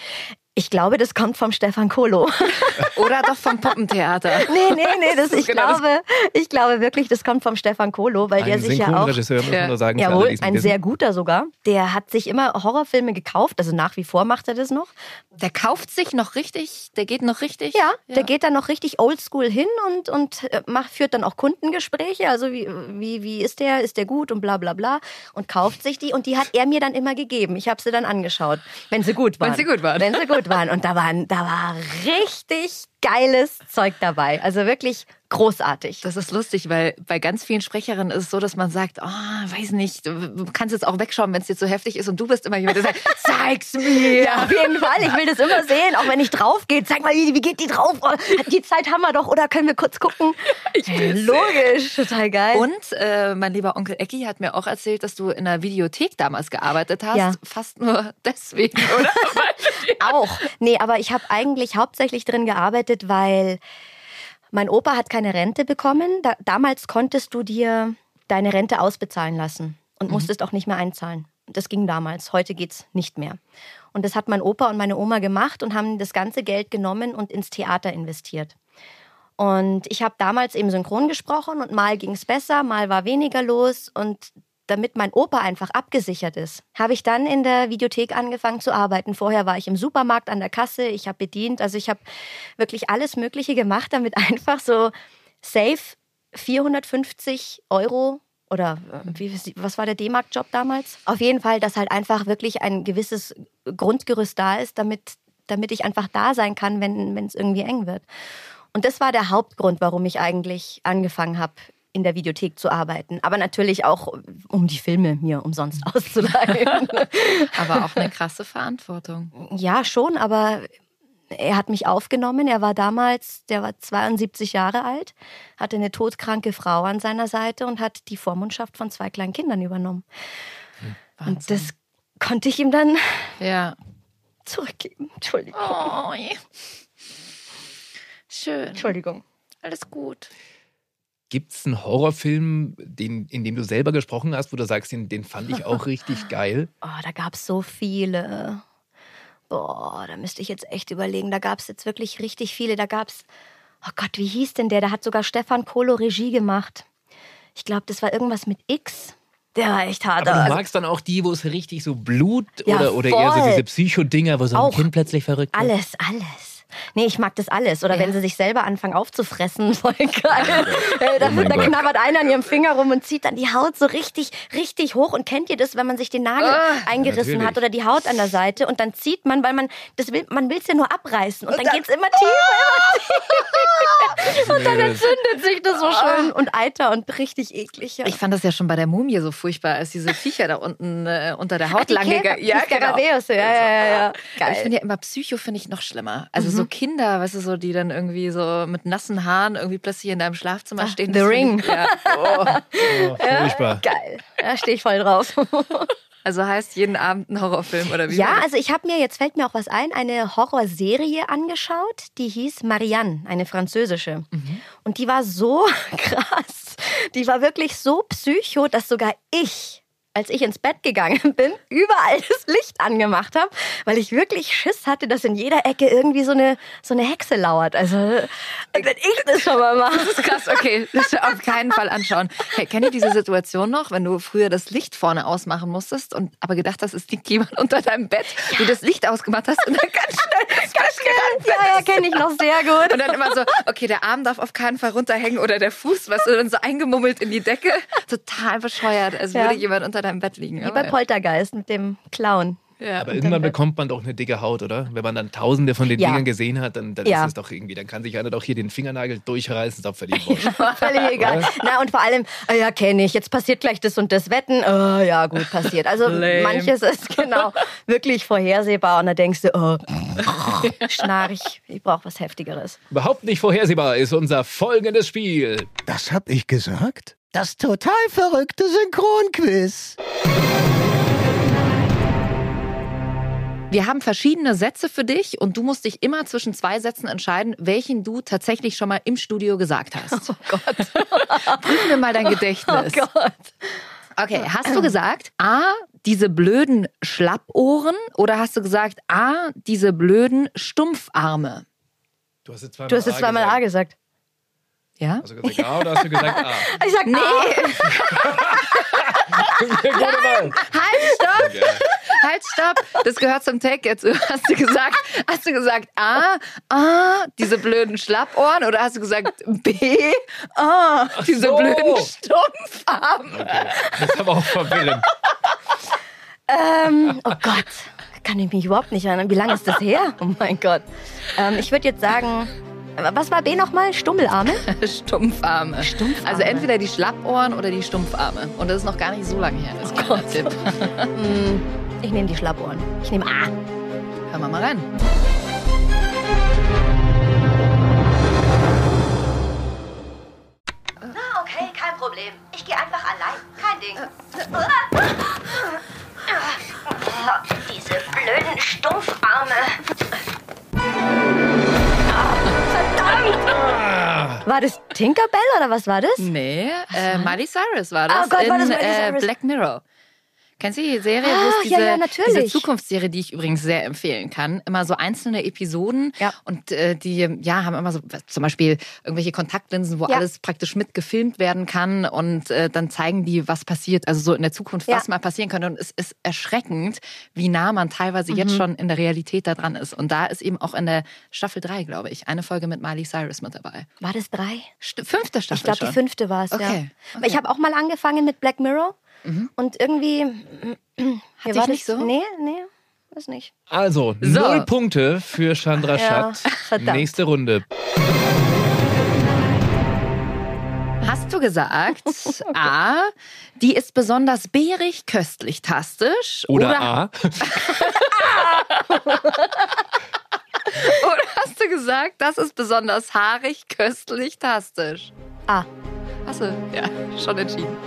S1: Ich glaube, das kommt vom Stefan Kolo. [LAUGHS]
S6: Oder doch vom Puppentheater?
S1: nee, nee, nee, das, [LAUGHS] ich,
S7: genau das-
S1: glaube, ich glaube wirklich, das kommt vom Stefan Kolo, weil der
S7: Ein
S1: sich ja auch
S7: Synchronregisseur, muss man nur sagen.
S1: Jawohl, ein
S7: wissen.
S1: sehr guter sogar. Der hat sich immer Horrorfilme gekauft, also nach wie vor macht er das noch.
S6: Der kauft sich noch richtig, der geht noch richtig.
S1: Ja, der geht dann noch richtig oldschool hin und, und äh, macht, führt dann auch Kundengespräche. Also wie, wie, wie ist der, ist der gut und bla bla bla. Und kauft sich die und die hat er mir dann immer gegeben. Ich habe sie dann angeschaut, wenn sie gut waren.
S6: Wenn sie gut waren.
S1: Wenn sie gut waren. Und da, waren, da war richtig geiles Zeug dabei. Also wirklich großartig.
S6: Das ist lustig, weil bei ganz vielen Sprecherinnen ist es so, dass man sagt, oh, weiß nicht, du kannst jetzt auch wegschauen, wenn es dir zu heftig ist und du bist immer jemand, der sagt, [LAUGHS] zeig's mir.
S1: Ja, auf jeden Fall. Ich will das immer sehen, auch wenn ich drauf gehe. Zeig mal, wie, geht die drauf? Oh, Die Zeit haben wir doch, oder können wir kurz gucken? [LAUGHS] Hey, Logisch, total geil.
S6: Und äh, mein lieber Onkel Ecki hat mir auch erzählt, dass du in der Videothek damals gearbeitet hast.
S1: Ja.
S6: Fast nur [LAUGHS] deswegen, oder?
S1: auch. Nee, aber ich habe eigentlich hauptsächlich drin gearbeitet, weil mein Opa hat keine Rente bekommen. Da, damals konntest du dir deine Rente ausbezahlen lassen und musstest auch nicht mehr einzahlen. Das ging damals. Heute geht's nicht mehr. Und das hat mein Opa und meine Oma gemacht und haben das ganze Geld genommen und ins Theater investiert. Und ich habe damals eben synchron gesprochen und mal ging es besser, mal war weniger los. Und damit mein Opa einfach abgesichert ist, habe ich dann in der Videothek angefangen zu arbeiten. Vorher war ich im Supermarkt an der Kasse, ich habe bedient, also ich habe wirklich alles Mögliche gemacht, damit [LAUGHS] einfach so safe 450 Euro oder äh, wie, was war der D-Mark-Job damals? Auf jeden Fall, dass halt einfach wirklich ein gewisses Grundgerüst da ist, damit, damit ich einfach da sein kann, wenn es irgendwie eng wird. Und das war der Hauptgrund, warum ich eigentlich angefangen habe, in der Videothek zu arbeiten. Aber natürlich auch, um die Filme mir umsonst [LAUGHS] auszuleihen.
S6: Aber auch eine krasse Verantwortung.
S1: ja, schon, aber er hat mich aufgenommen. Er war damals, der war 72 Jahre alt, hatte eine todkranke Frau an seiner Seite und hat die Vormundschaft von zwei kleinen Kindern übernommen. Und das konnte ich ihm dann
S6: Ja.
S1: zurückgeben. Entschuldigung.
S6: Oh, schön.
S1: Entschuldigung.
S6: Alles gut.
S7: Gibt es einen Horrorfilm, den, in dem du selber gesprochen hast, wo du sagst, den, den fand ich auch richtig [LAUGHS] geil?
S1: Oh, da gab es so viele. Boah, da müsste ich jetzt echt überlegen. Da gab es jetzt wirklich richtig viele. Da gab es, oh Gott, wie hieß denn der? Da hat sogar Stefan Kolo Regie gemacht. Ich glaube, das war irgendwas mit X. Der war echt hart.
S7: Aber du
S1: Also,
S7: magst dann auch die, wo es richtig so Blut
S1: Ja,
S7: oder, oder eher so diese Psycho-Dinger, wo so ein
S1: Auch.
S7: Kind plötzlich verrückt wird?
S1: alles, alles. Nee, ich mag das alles. Oder wenn sie sich selber anfangen aufzufressen, [LAUGHS] voll geil. Äh, da,
S7: Oh
S1: da knabbert einer an ihrem Finger rum und zieht dann die Haut so richtig, richtig hoch. Und kennt ihr das, wenn man sich den Nagel eingerissen
S7: natürlich.
S1: hat oder die Haut an der Seite und dann zieht man, weil man das will, man will es ja nur abreißen und dann geht's immer tiefer, immer tiefer. [LAUGHS] und dann entzündet sich das so schön und Eiter und richtig eklig. Ja.
S6: Ich fand das ja schon bei der Mumie so furchtbar, als diese Viecher da unten äh, unter der Haut
S1: die
S6: lang
S1: Käfer-
S6: gegangen
S1: die Skarabäus, ja, ja, ja, ja.
S6: Ich
S1: Geil.
S6: finde ja immer Psycho finde ich noch schlimmer. Also so Kinder, weißt du, so die dann irgendwie so mit nassen Haaren irgendwie plötzlich in deinem Schlafzimmer stehen.
S1: The Ring.
S6: Ja. oh. [LAUGHS]
S7: Oh, furchtbar.
S1: Geil. Da stehe ich voll drauf. [LAUGHS]
S6: Also heißt jeden Abend ein Horrorfilm oder wie?
S1: Ja, also ich habe mir, jetzt fällt mir auch was ein, eine Horrorserie angeschaut, die hieß Marianne, eine französische. Und die war so [LAUGHS] krass. Die war wirklich so psycho, dass sogar ich, als ich ins Bett gegangen bin, überall das Licht angemacht habe, weil ich wirklich Schiss hatte, dass in jeder Ecke irgendwie so eine, so eine Hexe lauert. Also, wenn ich das schon mal mache.
S6: Das ist krass, okay. Das auf keinen Fall anschauen. Hey, kennt ihr diese Situation noch, wenn du früher das Licht vorne ausmachen musstest und aber gedacht hast, es liegt jemand unter deinem Bett, du das Licht ausgemacht hast und dann ganz schnell, ganz schnell
S1: Ja, ja, kenne ich noch sehr gut.
S6: Und dann immer so, okay, der Arm darf auf keinen Fall runterhängen oder der Fuß, was du dann so eingemummelt in die Decke. Total bescheuert, als
S1: Ja.
S6: würde jemand unter deinem Bett liegen.
S1: Wie bei Poltergeist mit dem Clown.
S6: ja.
S7: Aber irgendwann bekommt man doch eine dicke Haut, oder? Wenn man dann tausende von den
S1: Ja.
S7: Dingern gesehen hat, dann, dann
S1: Ja.
S7: ist es doch irgendwie, dann kann sich einer doch hier den Fingernagel durchreißen, ist doch völlig wurscht. [LAUGHS]
S1: Völlig egal. Na, und vor allem, ah ja, kenne ich, jetzt passiert gleich das und das Wetten. Ah, ja, gut, passiert. Also [LAUGHS]
S6: Lame.
S1: manches ist genau wirklich vorhersehbar und da denkst du, oh, [LAUGHS] schnarch, ich brauche was Heftigeres.
S7: Überhaupt nicht vorhersehbar ist unser folgendes Spiel.
S10: Das hab ich gesagt? Das total verrückte Synchronquiz.
S6: Wir haben verschiedene Sätze für dich und du musst dich immer zwischen zwei Sätzen entscheiden, welchen du tatsächlich schon mal im Studio gesagt hast. Oh Gott. [LAUGHS] Prüf mir mal dein Gedächtnis.
S1: Oh Gott.
S6: Okay, hast du gesagt, A, diese blöden Schlappohren oder hast du gesagt, A, diese blöden Stumpfarme?
S7: Du hast jetzt zweimal,
S1: Du hast jetzt zweimal A gesagt.
S6: Ja?
S7: Hast du gesagt A oder hast du gesagt A? [LAUGHS]
S1: Ich sag nee. [LAUGHS]
S7: Wahl.
S6: Halt, stopp! Halt, stopp! Das gehört zum Take jetzt. Hast du gesagt, hast du gesagt A, A, diese blöden Schlappohren oder hast du gesagt B, A, diese
S7: so.
S6: blöden Stumpfarme?
S7: Okay. Das ist aber auch verwirrend.
S1: Ähm, oh Gott, kann ich mich überhaupt nicht erinnern. Wie lange ist das her? Oh mein Gott. Ähm, ich würde jetzt sagen Was war B nochmal? Stummelarme? [LAUGHS]
S6: Stumpfarme.
S1: Stumpfarme.
S6: Also entweder die Schlappohren oder die Stumpfarme. Und das ist noch gar nicht so lange her. Das ist oh Tipp. [LAUGHS]
S1: Hm, ich nehme die Schlappohren. Ich nehme A.
S6: Hören wir mal rein.
S8: Na, okay, kein Problem. Ich gehe einfach allein. Kein Ding. Diese blöden Stumpfarme. [LAUGHS]
S1: War das Tinkerbell oder was war das?
S6: Nee, äh, Miley Cyrus war das
S1: Oh Gott,
S6: in
S1: war das Miley
S6: äh,
S1: Cyrus?
S6: Black Mirror. Kennst du die Serie,
S1: Ah,
S6: diese,
S1: ja, ja, natürlich.
S6: diese Zukunftsserie, die ich übrigens sehr empfehlen kann, immer so einzelne Episoden
S1: Ja.
S6: und äh, die ja haben immer so zum Beispiel irgendwelche Kontaktlinsen, wo
S1: Ja.
S6: alles praktisch mitgefilmt werden kann und äh, dann zeigen die, was passiert, also so in der Zukunft, was mal passieren könnte und es ist erschreckend, wie nah man teilweise jetzt
S1: Mhm.
S6: schon in der Realität da dran ist und da ist eben auch in der Staffel 3, glaube ich, eine Folge mit Miley Cyrus mit dabei.
S1: War das drei?
S6: St fünfte Staffel
S1: Ich glaube, die fünfte war es, ja.
S6: Okay,
S1: Ich habe auch mal angefangen mit Black Mirror und irgendwie. Hat
S6: dich nicht so?
S1: Nee, nee, das nicht.
S7: Also,
S6: So.
S7: null Punkte für Chandra
S1: Ja,
S7: Schatt.
S1: verdammt.
S7: Nächste Runde.
S6: Hast du gesagt, [LAUGHS] A, die ist besonders beerig, köstlich, tastisch?
S7: Oder, A. [LAUGHS]
S6: Oder hast du gesagt, das ist besonders haarig, köstlich, tastisch?
S1: A.
S6: Hast du, ja, schon entschieden.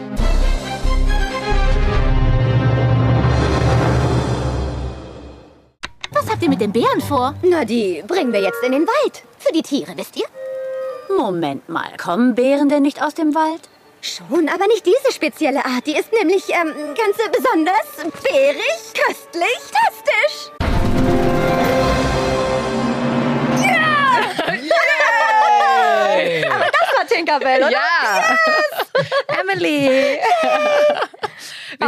S11: Was habt ihr mit den Bären vor?
S8: Na, die bringen wir jetzt in den Wald. Für die Tiere, wisst ihr?
S11: Moment mal, kommen Bären denn nicht aus dem Wald?
S8: Schon, aber nicht diese spezielle Art. Die ist nämlich ähm, ganz besonders beerig, köstlich, tastisch.
S1: Aber das war Tinkerbell, oder?
S6: Ja! Emily! [LAUGHS]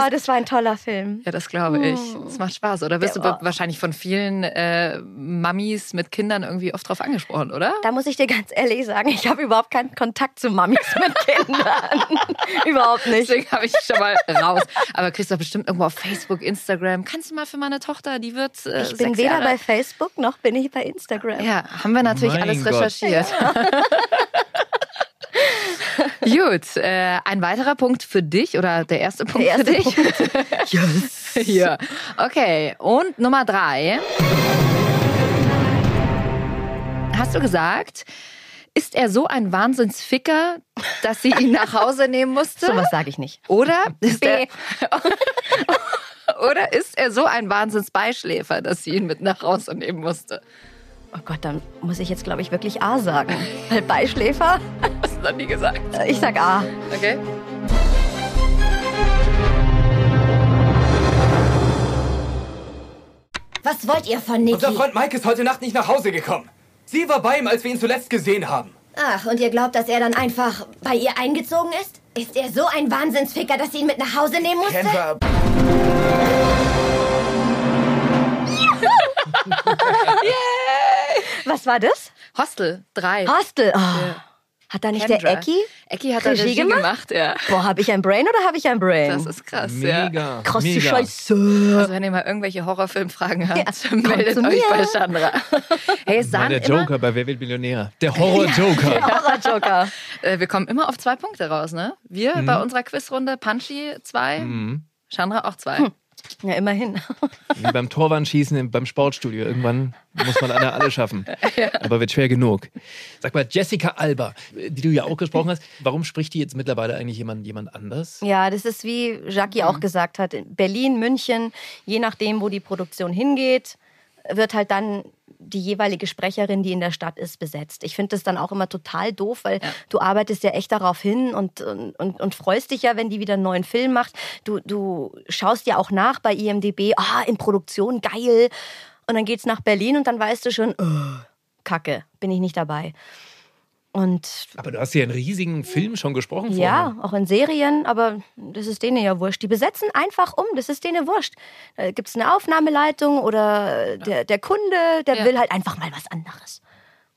S1: Ah, das war ein toller Film.
S6: Ja, das glaube ich. Es macht Spaß, oder? Wirst du wahrscheinlich von vielen äh, Mamis mit Kindern irgendwie oft drauf angesprochen, oder?
S1: Da muss ich dir ganz ehrlich sagen, ich habe überhaupt keinen Kontakt zu Mamis [LAUGHS] mit Kindern. [LAUGHS] überhaupt nicht.
S6: Deswegen habe ich schon mal raus. Aber kriegst du doch bestimmt irgendwo auf Facebook, Instagram. Kannst du mal für meine Tochter, die wird äh,
S1: Ich bin
S6: sechs
S1: weder
S6: Jahre.
S1: bei Facebook noch bin ich bei Instagram.
S6: Ja, haben wir natürlich
S7: Mein
S6: alles
S7: Gott.
S6: recherchiert. [LAUGHS] [LAUGHS] Gut, äh, ein weiterer Punkt für dich oder der erste Punkt
S1: Der erste
S6: für dich. [LAUGHS] yes. Ja. Okay, und Nummer drei. Hast du gesagt, ist er so ein Wahnsinnsficker, dass sie ihn nach Hause nehmen musste?
S1: So was sage ich nicht.
S6: Oder [LAUGHS] ist, er, oder ist er so ein Wahnsinnsbeischläfer, dass sie ihn mit nach Hause nehmen musste?
S1: Oh Gott, dann muss ich jetzt, glaube ich, wirklich A sagen. Weil Beischläfer,
S6: Du noch nie gesagt?
S1: ich sag A.
S6: Okay.
S8: Was wollt ihr von Niki?
S12: Unser Freund Mike ist heute Nacht nicht nach Hause gekommen. Sie war bei ihm, als wir ihn zuletzt gesehen haben.
S8: Ach, und ihr glaubt, dass er dann einfach bei ihr eingezogen ist? Ist er so ein Wahnsinnsficker, dass sie ihn mit nach Hause nehmen musste?
S12: Kendra, [LAUGHS]
S1: Was war das?
S6: Hostel 3.
S1: Hostel. Oh. Hat da nicht der
S6: Kendra.
S1: Ecki?
S6: Ecki hat da
S1: Regie
S6: Regie
S1: gemacht?
S6: gemacht, ja.
S1: Boah, habe ich ein Brain oder habe ich ein Brain?
S6: Das ist krass, ja.
S7: Mega.
S1: Krasse
S7: mega.
S1: Scheiße.
S6: Also wenn ihr mal irgendwelche Horrorfilmfragen habt,
S1: Ja,
S6: meldet euch
S1: mir.
S6: bei Chandra. Hey, es
S7: der
S6: immer,
S7: Joker bei Wer wird Millionär? Der Horror-Joker. [LAUGHS]
S1: Horror-Joker. [LAUGHS]
S6: äh, wir kommen immer auf zwei Punkte raus, ne? Wir bei unserer Quizrunde, Punchy zwei,
S7: Mhm.
S6: Chandra auch zwei.
S1: Hm. Ja, immerhin.
S7: Wie beim Torwandschießen im- beim Sportstudio. Irgendwann muss man alle, alle schaffen. [LAUGHS] Aber wird schwer genug. Sag mal, Jessica Alba, die du ja auch gesprochen hast, warum spricht die jetzt mittlerweile eigentlich jemand, jemand anders?
S1: Ja, das ist wie Jackie auch gesagt hat, in Berlin, München, je nachdem, wo die Produktion hingeht, wird halt dann die jeweilige Sprecherin, die in der Stadt ist, besetzt. Ich finde das dann auch immer total doof, weil du arbeitest ja echt darauf hin und, und, und, und freust dich ja, wenn die wieder einen neuen Film macht. Du, du schaust ja auch nach bei IMDB, ah, in Produktion, geil. Und dann geht's nach Berlin und dann weißt du schon, oh, Kacke, bin ich nicht dabei. Und
S7: Aber du hast ja einen riesigen Film schon gesprochen
S1: ja,
S7: vorher.
S1: auch in Serien, aber das ist denen ja wurscht. Die besetzen einfach um, das ist denen wurscht. Da gibt es eine Aufnahmeleitung oder der, der Kunde, der
S6: Ja.
S1: will halt einfach mal was anderes.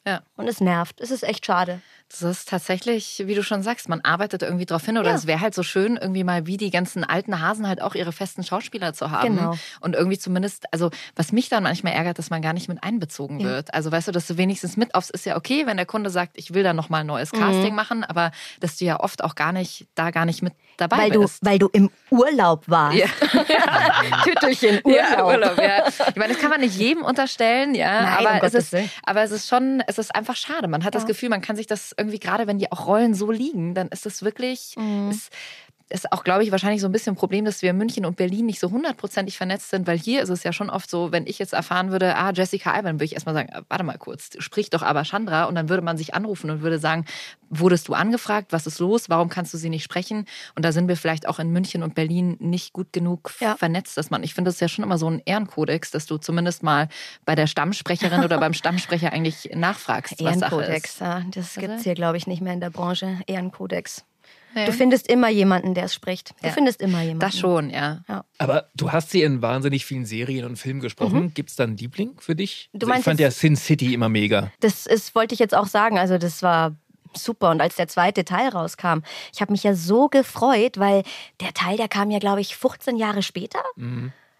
S6: Ja.
S1: Und es nervt. Es ist echt schade.
S6: Das ist tatsächlich, wie du schon sagst, man arbeitet irgendwie drauf hin. Oder
S1: Ja.
S6: es wäre halt so schön, irgendwie mal wie die ganzen alten Hasen halt auch ihre festen Schauspieler zu haben.
S1: Genau.
S6: Und irgendwie zumindest, also was mich dann manchmal ärgert, dass man gar nicht mit einbezogen
S1: Ja.
S6: wird. Also weißt du, dass du wenigstens mit aufs ist ja okay, wenn der Kunde sagt, ich will da nochmal ein neues Casting
S1: Mhm.
S6: machen, aber dass du ja oft auch gar nicht, da gar nicht mit dabei
S1: Weil du,
S6: bist.
S1: weil du im Urlaub warst.
S6: Ja. [LAUGHS]
S1: Tüttelchen Urlaub.
S6: Ja, Urlaub. Ich meine, das kann man nicht jedem unterstellen, ja.
S1: Nein, um
S6: aber, es
S1: Gottes
S6: ist,
S1: Willen.
S6: aber es ist schon, es ist einfach schade. Man hat das. Gefühl, man kann sich das irgendwie, gerade wenn die auch Rollen so liegen, dann ist das wirklich,
S1: Mhm.
S6: ist, ist auch, glaube ich, wahrscheinlich so ein bisschen ein Problem, dass wir in München und Berlin nicht so hundertprozentig vernetzt sind, weil hier ist es ja schon oft so, wenn ich jetzt erfahren würde, ah, Jessica Alba, dann würde ich erstmal sagen, äh, warte mal kurz, sprich doch aber Chandra und dann würde man sich anrufen und würde sagen, wurdest du angefragt, was ist los, warum kannst du sie nicht sprechen? Und da sind wir vielleicht auch in München und Berlin nicht gut genug vernetzt, dass man, ich finde das ist ja schon immer so ein Ehrenkodex, dass du zumindest mal bei der Stammsprecherin oder beim [LAUGHS] Stammsprecher eigentlich nachfragst, was Sache
S1: Ehrenkodex,
S6: ist.
S1: ja. Das gibt es hier, glaube ich, nicht mehr in der Branche. Ehrenkodex.
S6: Nee.
S1: Du findest immer jemanden, der es spricht. Du
S6: Ja.
S1: findest immer jemanden.
S6: Das schon, ja.
S7: Aber du hast sie in wahnsinnig vielen Serien und Filmen gesprochen.
S1: Mhm.
S7: Gibt es da einen Liebling für dich?
S1: Du
S7: Also ich
S1: meinst
S7: fand ja Sin City immer mega.
S1: Das ist, wollte ich jetzt auch sagen. Also, das war super. Und als der zweite Teil rauskam, ich habe mich ja so gefreut, weil der Teil, der kam ja, glaube ich, 15 Jahre später.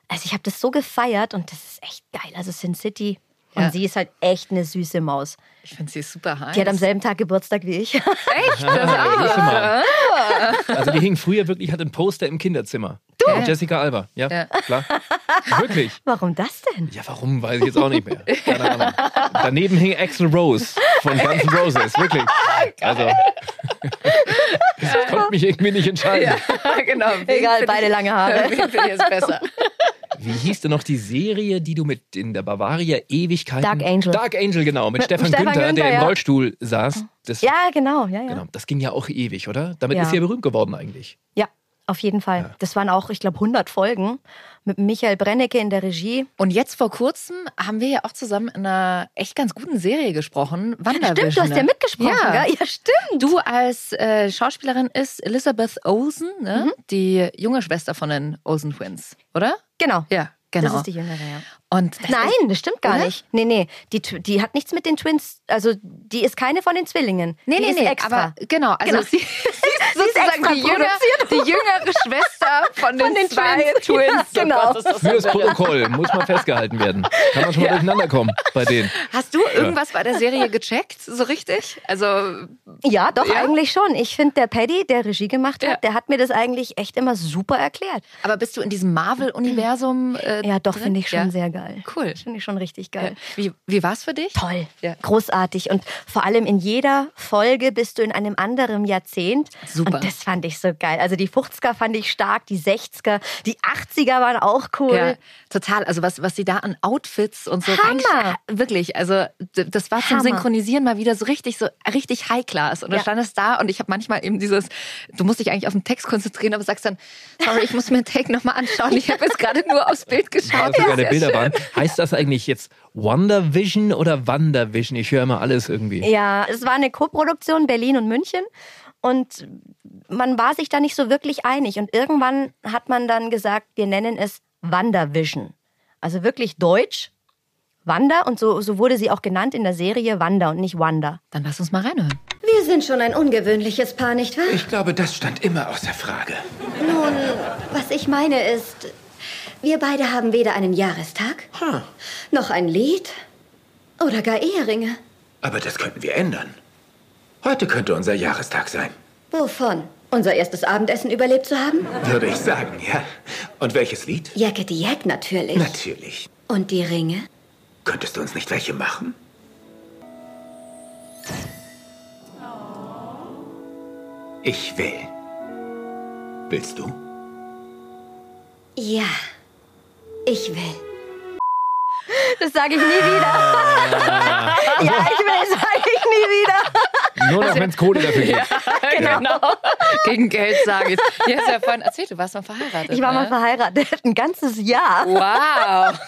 S1: Also, ich habe das so gefeiert und das ist echt geil. Also, Sin City. Und
S6: Ja.
S1: sie ist halt echt eine süße Maus.
S6: Ich finde sie super heiß.
S1: Die hat am selben Tag Geburtstag wie ich.
S6: Echt? [LAUGHS] Das
S7: Ah, mal. Also die hing früher wirklich, hat ein Poster im Kinderzimmer. Du? Mit Jessica Alba, ja,
S6: Ja.
S7: klar. Wirklich.
S1: Warum das denn?
S7: Ja, warum, weiß ich jetzt auch nicht mehr. Keine Ahnung. Daneben hing Axel Rose von Guns N' Roses, wirklich. Also, ich konnte mich irgendwie nicht entscheiden.
S6: Ja, [LAUGHS] genau.
S1: Egal, beide lange Haare.
S6: Wen finde ich jetzt besser?
S7: Wie hieß denn noch die Serie, die du mit in der Bavaria Ewigkeiten...
S1: Dark Angel.
S7: Dark Angel, genau. Mit,
S1: Mit
S7: Stefan,
S1: Stefan
S7: Günther,
S1: Günther,
S7: der im
S1: ja.
S7: Rollstuhl saß. Das,
S1: Ja, genau. Ja, ja.
S7: genau. Das ging ja auch ewig, oder? Damit
S1: Ja.
S7: ist sie ja berühmt geworden eigentlich.
S1: Ja, auf jeden Fall. Das waren auch, ich glaube, 100 Folgen mit Michael Brennecke in der Regie.
S6: Und jetzt vor kurzem haben wir ja auch zusammen in einer echt ganz guten Serie gesprochen. WandaVision.
S1: Stimmt, du hast ja mitgesprochen,
S6: Ja.
S1: gell? Ja, stimmt.
S6: Du als äh, Schauspielerin ist Elizabeth Olsen, ne? die junge Schwester von den Olsen Twins, oder?
S1: Genau.
S6: Ja, genau.
S1: Das ist die Jüngere, ja.
S6: Und das
S1: Nein,
S6: ist-
S1: das stimmt gar
S6: Oder?
S1: nicht. Nee, nee. Die, die hat nichts mit den Twins, also die ist keine von den Zwillingen.
S6: Nee,
S1: die
S6: nee,
S1: ist
S6: nee,
S1: extra.
S6: aber genau, also
S1: Genau.
S6: sie, [LAUGHS] sie sozusagen die, jünger, die jüngere Schwester von den,
S1: Von den
S6: zwei
S1: Twins.
S6: Twins.
S1: Ja, [LAUGHS]
S6: Oh
S1: genau.
S6: Gott, ist das
S7: Fürs
S6: verwirrend.
S7: Protokoll muss mal festgehalten werden. Kann man schon mal durcheinander kommen bei denen.
S6: Hast du irgendwas bei der Serie gecheckt, so richtig? Also
S1: Ja, doch,
S6: Ja?
S1: eigentlich schon. Ich finde, der Paddy, der Regie gemacht hat,
S6: Ja.
S1: der hat mir das eigentlich echt immer super erklärt.
S6: Aber bist du in diesem Marvel-Universum? Äh,
S1: Ja, doch, finde ich schon
S6: Ja.
S1: sehr geil.
S6: Cool.
S1: Finde ich schon richtig geil.
S6: Wie, wie war es für dich?
S1: Toll,
S6: Ja.
S1: großartig und vor allem in jeder Folge bist du in einem anderen Jahrzehnt.
S6: Super.
S1: Und das fand ich so geil. Also die 50er fand ich stark, die 60er, die 80er waren auch cool.
S6: Ja, total. Also was, was sie da an Outfits und so
S1: Hammer.
S6: Wirklich, also das war zum
S1: Hammer.
S6: Synchronisieren mal wieder so richtig, so richtig High Class. Und dann
S1: Ja.
S6: stand es da und ich habe manchmal eben dieses, du musst dich eigentlich auf den Text konzentrieren, aber sagst dann, sorry, ich muss mir den Take nochmal anschauen. Ich habe jetzt gerade nur aufs Bild geschaut.
S7: Weil sogar
S6: Sehr
S7: der Bilder waren. Heißt das eigentlich jetzt Wonder Vision oder Wandervision? Ich höre immer alles irgendwie.
S1: Ja, es war eine Koproduktion Berlin und München und man war sich da nicht so wirklich einig und irgendwann hat man dann gesagt, wir nennen es Wandervision. Also wirklich deutsch. Wander und so, so wurde sie auch genannt in der Serie Wander und nicht Wanda.
S6: Dann lass uns mal reinhören.
S8: Wir sind schon ein ungewöhnliches Paar, nicht wahr?
S9: Ich glaube, das stand immer außer Frage.
S8: Nun, was ich meine ist, wir beide haben weder einen Jahrestag, noch ein Lied oder gar Eheringe.
S9: Aber das könnten wir ändern. Heute könnte unser Jahrestag sein.
S8: Wovon? Unser erstes Abendessen überlebt zu haben?
S9: Würde ich sagen, ja. Und welches Lied?
S8: Yakety Yak natürlich.
S9: Natürlich.
S8: Und die Ringe?
S9: Könntest du uns nicht welche machen? Ich will. Willst du?
S8: Ja, ich will.
S1: Das sage ich nie wieder. [LAUGHS] ja, ich will, sage ich nie wieder.
S7: Nur noch, wenn es Kohle dafür gibt. [LAUGHS]
S6: genau. Gegen Geld sage ich. Ja, hast ja vorhin erzählt, du warst mal verheiratet.
S1: Ich war
S6: ne?
S1: mal verheiratet, ein ganzes Jahr.
S6: Wow.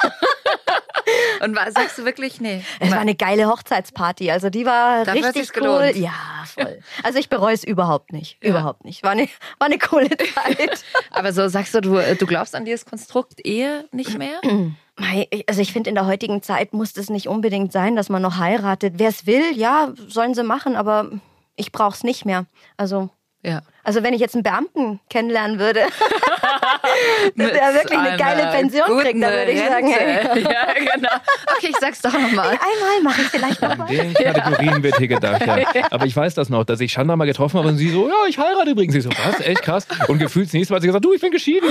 S6: [LAUGHS] Und war, sagst du wirklich, nee.
S1: Es war eine geile Hochzeitsparty. Also die war
S6: Dafür hat
S1: richtig cool.
S6: gelohnt.
S1: Ja, voll. Also ich bereue es überhaupt nicht. Überhaupt nicht. War eine, war eine coole [LAUGHS] Zeit.
S6: Aber so sagst du, du, du glaubst an dieses Konstrukt Ehe nicht mehr? [CLEARS THROAT]
S1: Also ich finde, in der heutigen Zeit muss es nicht unbedingt sein, dass man noch heiratet. Wer es will, ja, sollen sie machen, aber ich brauche es nicht mehr. Also
S6: Ja.
S1: Also wenn ich jetzt einen Beamten kennenlernen würde, [LAUGHS] [LAUGHS] der wirklich eine geile Pension kriegt, dann würde ich sagen, hey,
S6: Ja, genau. Okay, ich sag's doch nochmal.
S1: einmal mache ich vielleicht noch was.
S7: In den Kategorien wird hier gedacht, [LAUGHS] ja. Aber ich weiß das noch, dass ich Chandra mal getroffen habe und sie so, ja, ich heirate übrigens. Ich so, was? Echt krass? Und gefühlt das nächste Mal hat sie gesagt, du, ich bin geschieden.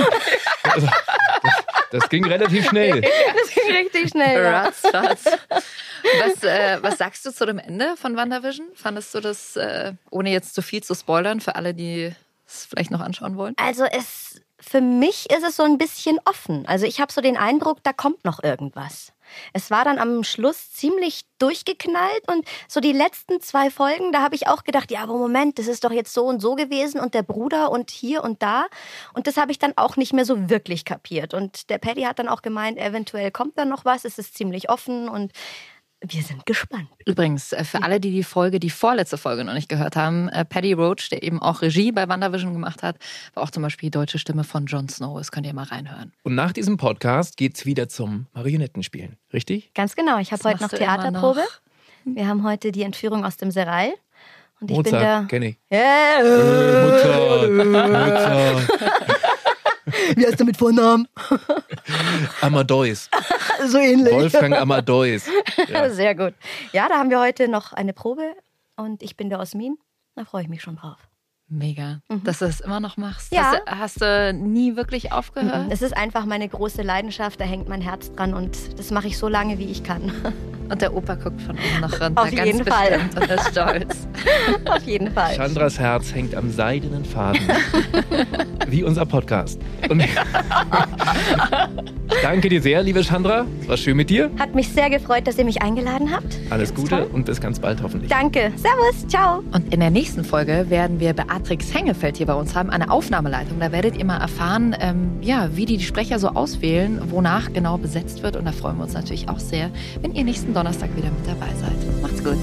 S7: Also, das, das ging relativ schnell. [LAUGHS]
S1: Das ging richtig schnell. Ja.
S6: Ratzfatz. Was, äh, was sagst du zu dem Ende von WandaVision? Fandest du das, äh, ohne jetzt zu viel zu spoilern, für alle, die es vielleicht noch anschauen wollen?
S1: Also es, für mich ist es so ein bisschen offen. Also ich habe so den Eindruck, da kommt noch irgendwas. Es war dann am Schluss ziemlich durchgeknallt und so die letzten zwei Folgen, da habe ich auch gedacht, ja, aber Moment, das ist doch jetzt so und so gewesen und der Bruder und hier und da. Und das habe ich dann auch nicht mehr so wirklich kapiert. Und der Paddy hat dann auch gemeint, eventuell kommt da noch was, es ist ziemlich offen und wir sind gespannt.
S6: Übrigens, äh, für alle, die die Folge, die vorletzte Folge noch nicht gehört haben, äh, Paddy Roach, der eben auch Regie bei WandaVision gemacht hat, war auch zum Beispiel die deutsche Stimme von Jon Snow. Das könnt ihr mal reinhören.
S7: Und nach diesem Podcast geht's wieder zum Marionettenspielen, richtig?
S1: Ganz genau, ich habe heute noch Theaterprobe.
S6: noch?
S1: Wir haben heute die Entführung aus dem Seral. Und ich bin
S7: Mozart,
S1: der.
S7: kenn ich.
S1: Ja.
S7: Mozart, [LAUGHS] Mozart.
S1: Wie heißt du mit Vornamen?
S7: Amadeus. [LAUGHS]
S1: so ähnlich.
S7: Wolfgang Amadeus. Ja. [LAUGHS]
S1: Sehr gut. Ja, da haben wir heute noch eine Probe und ich bin der Osmin. Da freue ich mich schon drauf.
S6: Mega, dass du das immer noch machst.
S1: Ja.
S6: Hast, du, hast du nie wirklich aufgehört?
S1: Es ist einfach meine große Leidenschaft, da hängt mein Herz dran und das mache ich so lange, wie ich kann. [LAUGHS]
S6: Und der Opa guckt von oben noch runter.
S1: Auf
S6: ganz
S1: jeden Fall.
S6: bestimmt Und ist stolz. [LAUGHS]
S1: Auf jeden Fall.
S7: Chandras Herz hängt am seidenen Faden. [LAUGHS] Wie unser Podcast. Und [LAUGHS] Danke dir sehr, liebe Chandra. Es war schön mit dir.
S1: Hat mich sehr gefreut, dass ihr mich eingeladen habt.
S7: Alles Gute und bis ganz bald hoffentlich.
S1: Danke. Servus. Ciao.
S6: Und in der nächsten Folge werden wir Beatrix Hengefeld hier bei uns haben, eine Aufnahmeleitung. Da werdet ihr mal erfahren, ähm, ja, wie die die Sprecher so auswählen, wonach genau besetzt wird. Und da freuen wir uns natürlich auch sehr, wenn ihr nächsten Donnerstag wieder mit dabei seid. Macht's gut.